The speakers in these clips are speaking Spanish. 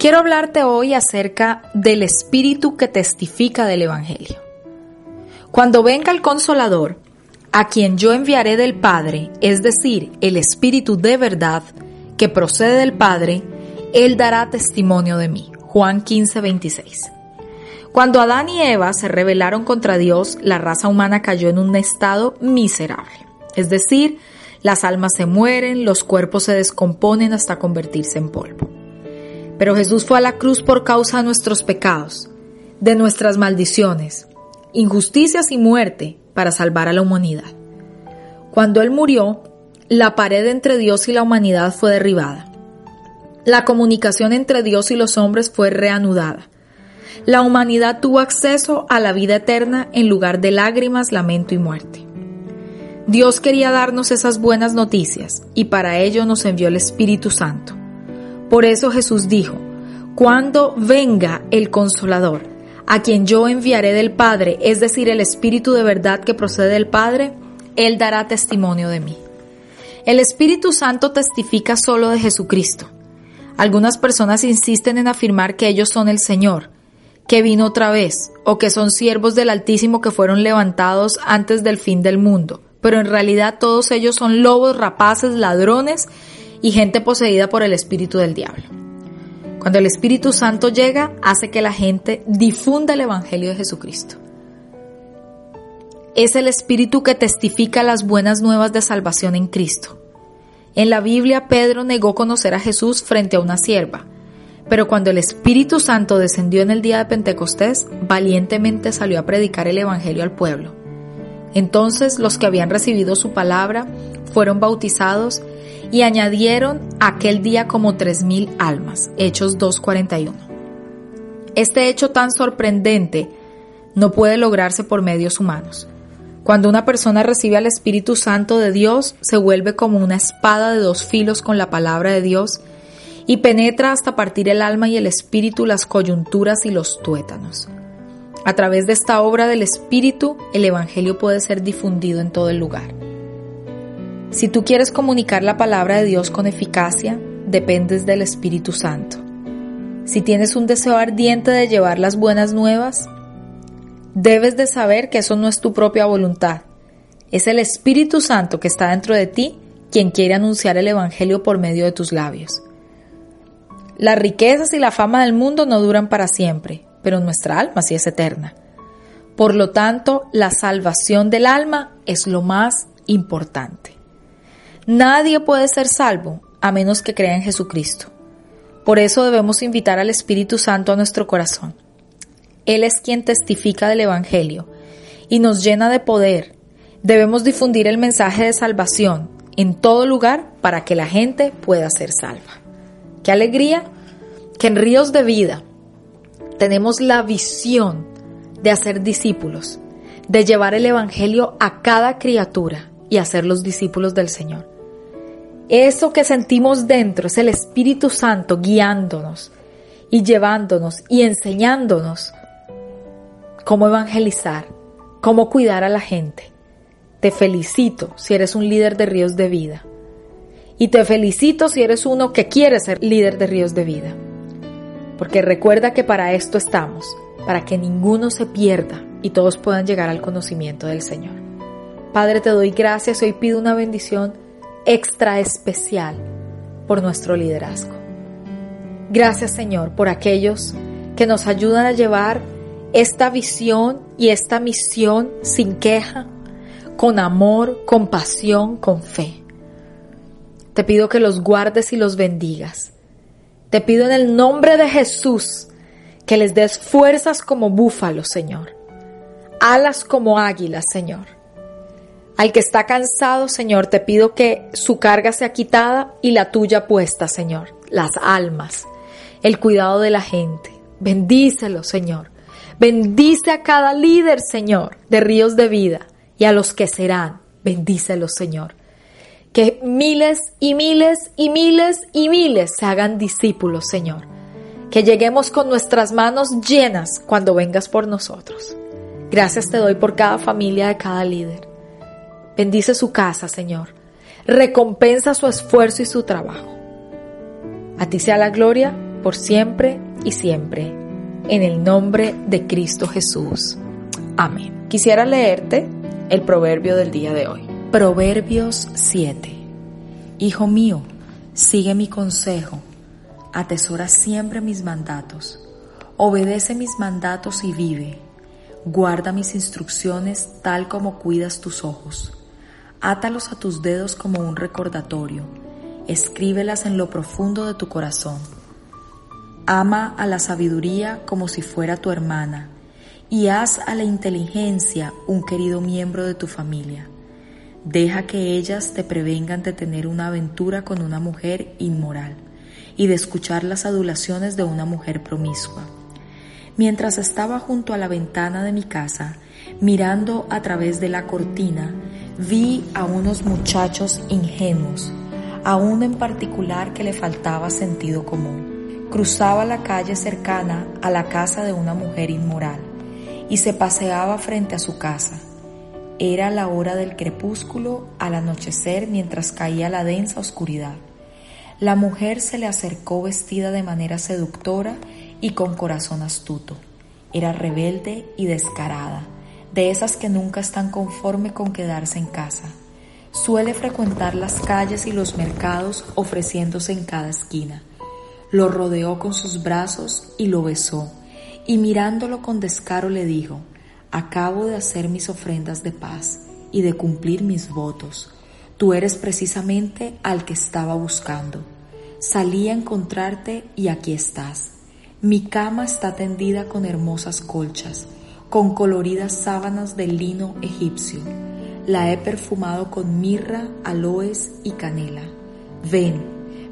Quiero hablarte hoy acerca del Espíritu que testifica del Evangelio. Cuando venga el Consolador, a quien yo enviaré del Padre, es decir, el Espíritu de verdad que procede del Padre, Él dará testimonio de mí. Juan 15, 26. Cuando Adán y Eva se rebelaron contra Dios, la raza humana cayó en un estado miserable. Es decir, las almas se mueren, los cuerpos se descomponen hasta convertirse en polvo. Pero Jesús fue a la cruz por causa de nuestros pecados, de nuestras maldiciones, injusticias y muerte para salvar a la humanidad. Cuando Él murió, la pared entre Dios y la humanidad fue derribada. La comunicación entre Dios y los hombres fue reanudada. La humanidad tuvo acceso a la vida eterna en lugar de lágrimas, lamento y muerte. Dios quería darnos esas buenas noticias y para ello nos envió el Espíritu Santo. Por eso Jesús dijo, cuando venga el consolador, a quien yo enviaré del Padre, es decir, el Espíritu de verdad que procede del Padre, Él dará testimonio de mí. El Espíritu Santo testifica solo de Jesucristo. Algunas personas insisten en afirmar que ellos son el Señor, que vino otra vez, o que son siervos del Altísimo que fueron levantados antes del fin del mundo, pero en realidad todos ellos son lobos, rapaces, ladrones y gente poseída por el Espíritu del diablo. Cuando el Espíritu Santo llega, hace que la gente difunda el Evangelio de Jesucristo. Es el Espíritu que testifica las buenas nuevas de salvación en Cristo. En la Biblia, Pedro negó conocer a Jesús frente a una sierva, pero cuando el Espíritu Santo descendió en el día de Pentecostés, valientemente salió a predicar el Evangelio al pueblo. Entonces los que habían recibido su palabra fueron bautizados y añadieron aquel día como tres mil almas. Hechos 2.41. Este hecho tan sorprendente no puede lograrse por medios humanos. Cuando una persona recibe al Espíritu Santo de Dios, se vuelve como una espada de dos filos con la palabra de Dios y penetra hasta partir el alma y el espíritu, las coyunturas y los tuétanos. A través de esta obra del Espíritu, el Evangelio puede ser difundido en todo el lugar. Si tú quieres comunicar la palabra de Dios con eficacia, dependes del Espíritu Santo. Si tienes un deseo ardiente de llevar las buenas nuevas, debes de saber que eso no es tu propia voluntad. Es el Espíritu Santo que está dentro de ti quien quiere anunciar el Evangelio por medio de tus labios. Las riquezas y la fama del mundo no duran para siempre, pero nuestra alma sí es eterna. Por lo tanto, la salvación del alma es lo más importante. Nadie puede ser salvo a menos que crea en Jesucristo. Por eso debemos invitar al Espíritu Santo a nuestro corazón. Él es quien testifica del Evangelio y nos llena de poder. Debemos difundir el mensaje de salvación en todo lugar para que la gente pueda ser salva. Qué alegría que en Ríos de Vida tenemos la visión de hacer discípulos, de llevar el Evangelio a cada criatura y hacer los discípulos del Señor. Eso que sentimos dentro es el Espíritu Santo guiándonos y llevándonos y enseñándonos cómo evangelizar, cómo cuidar a la gente. Te felicito si eres un líder de ríos de vida. Y te felicito si eres uno que quiere ser líder de ríos de vida. Porque recuerda que para esto estamos, para que ninguno se pierda y todos puedan llegar al conocimiento del Señor. Padre, te doy gracias hoy pido una bendición extra especial por nuestro liderazgo. Gracias Señor por aquellos que nos ayudan a llevar esta visión y esta misión sin queja, con amor, con pasión, con fe. Te pido que los guardes y los bendigas. Te pido en el nombre de Jesús que les des fuerzas como búfalos, Señor. Alas como águilas, Señor al que está cansado, Señor, te pido que su carga sea quitada y la tuya puesta, Señor. Las almas, el cuidado de la gente. Bendícelo, Señor. Bendice a cada líder, Señor, de ríos de vida y a los que serán. Bendícelo, Señor. Que miles y miles y miles y miles se hagan discípulos, Señor. Que lleguemos con nuestras manos llenas cuando vengas por nosotros. Gracias te doy por cada familia de cada líder. Bendice su casa, Señor. Recompensa su esfuerzo y su trabajo. A ti sea la gloria por siempre y siempre. En el nombre de Cristo Jesús. Amén. Quisiera leerte el proverbio del día de hoy. Proverbios 7. Hijo mío, sigue mi consejo, atesora siempre mis mandatos, obedece mis mandatos y vive, guarda mis instrucciones tal como cuidas tus ojos, átalos a tus dedos como un recordatorio, escríbelas en lo profundo de tu corazón. Ama a la sabiduría como si fuera tu hermana y haz a la inteligencia un querido miembro de tu familia. Deja que ellas te prevengan de tener una aventura con una mujer inmoral y de escuchar las adulaciones de una mujer promiscua. Mientras estaba junto a la ventana de mi casa, mirando a través de la cortina, vi a unos muchachos ingenuos, a uno en particular que le faltaba sentido común. Cruzaba la calle cercana a la casa de una mujer inmoral y se paseaba frente a su casa era la hora del crepúsculo al anochecer mientras caía la densa oscuridad. La mujer se le acercó vestida de manera seductora y con corazón astuto. Era rebelde y descarada, de esas que nunca están conforme con quedarse en casa. Suele frecuentar las calles y los mercados ofreciéndose en cada esquina. Lo rodeó con sus brazos y lo besó, y mirándolo con descaro le dijo, Acabo de hacer mis ofrendas de paz y de cumplir mis votos. Tú eres precisamente al que estaba buscando. Salí a encontrarte y aquí estás. Mi cama está tendida con hermosas colchas, con coloridas sábanas de lino egipcio. La he perfumado con mirra, aloes y canela. Ven,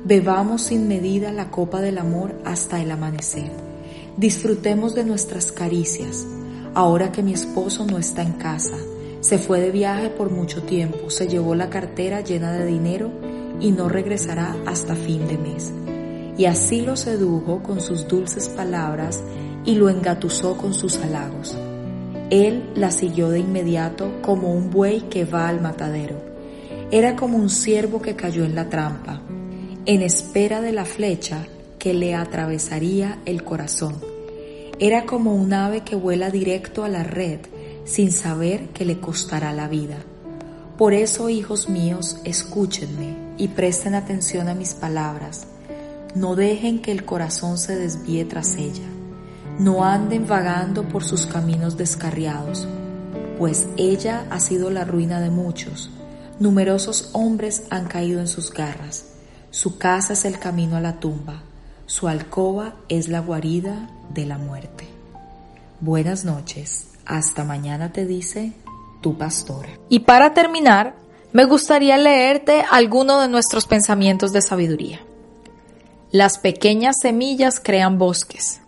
bebamos sin medida la copa del amor hasta el amanecer. Disfrutemos de nuestras caricias ahora que mi esposo no está en casa. Se fue de viaje por mucho tiempo, se llevó la cartera llena de dinero y no regresará hasta fin de mes. Y así lo sedujo con sus dulces palabras y lo engatusó con sus halagos. Él la siguió de inmediato como un buey que va al matadero. Era como un ciervo que cayó en la trampa, en espera de la flecha que le atravesaría el corazón era como un ave que vuela directo a la red sin saber que le costará la vida. Por eso, hijos míos, escúchenme y presten atención a mis palabras. No dejen que el corazón se desvíe tras ella. No anden vagando por sus caminos descarriados, pues ella ha sido la ruina de muchos. Numerosos hombres han caído en sus garras. Su casa es el camino a la tumba. Su alcoba es la guarida de la muerte. Buenas noches, hasta mañana te dice tu pastora. Y para terminar, me gustaría leerte alguno de nuestros pensamientos de sabiduría. Las pequeñas semillas crean bosques.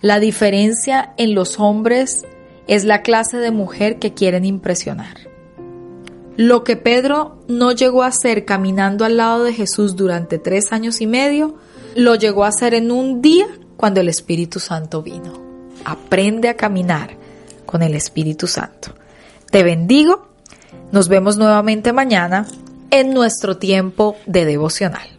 La diferencia en los hombres es la clase de mujer que quieren impresionar. Lo que Pedro no llegó a hacer caminando al lado de Jesús durante tres años y medio, lo llegó a hacer en un día cuando el Espíritu Santo vino. Aprende a caminar con el Espíritu Santo. Te bendigo. Nos vemos nuevamente mañana en nuestro tiempo de devocional.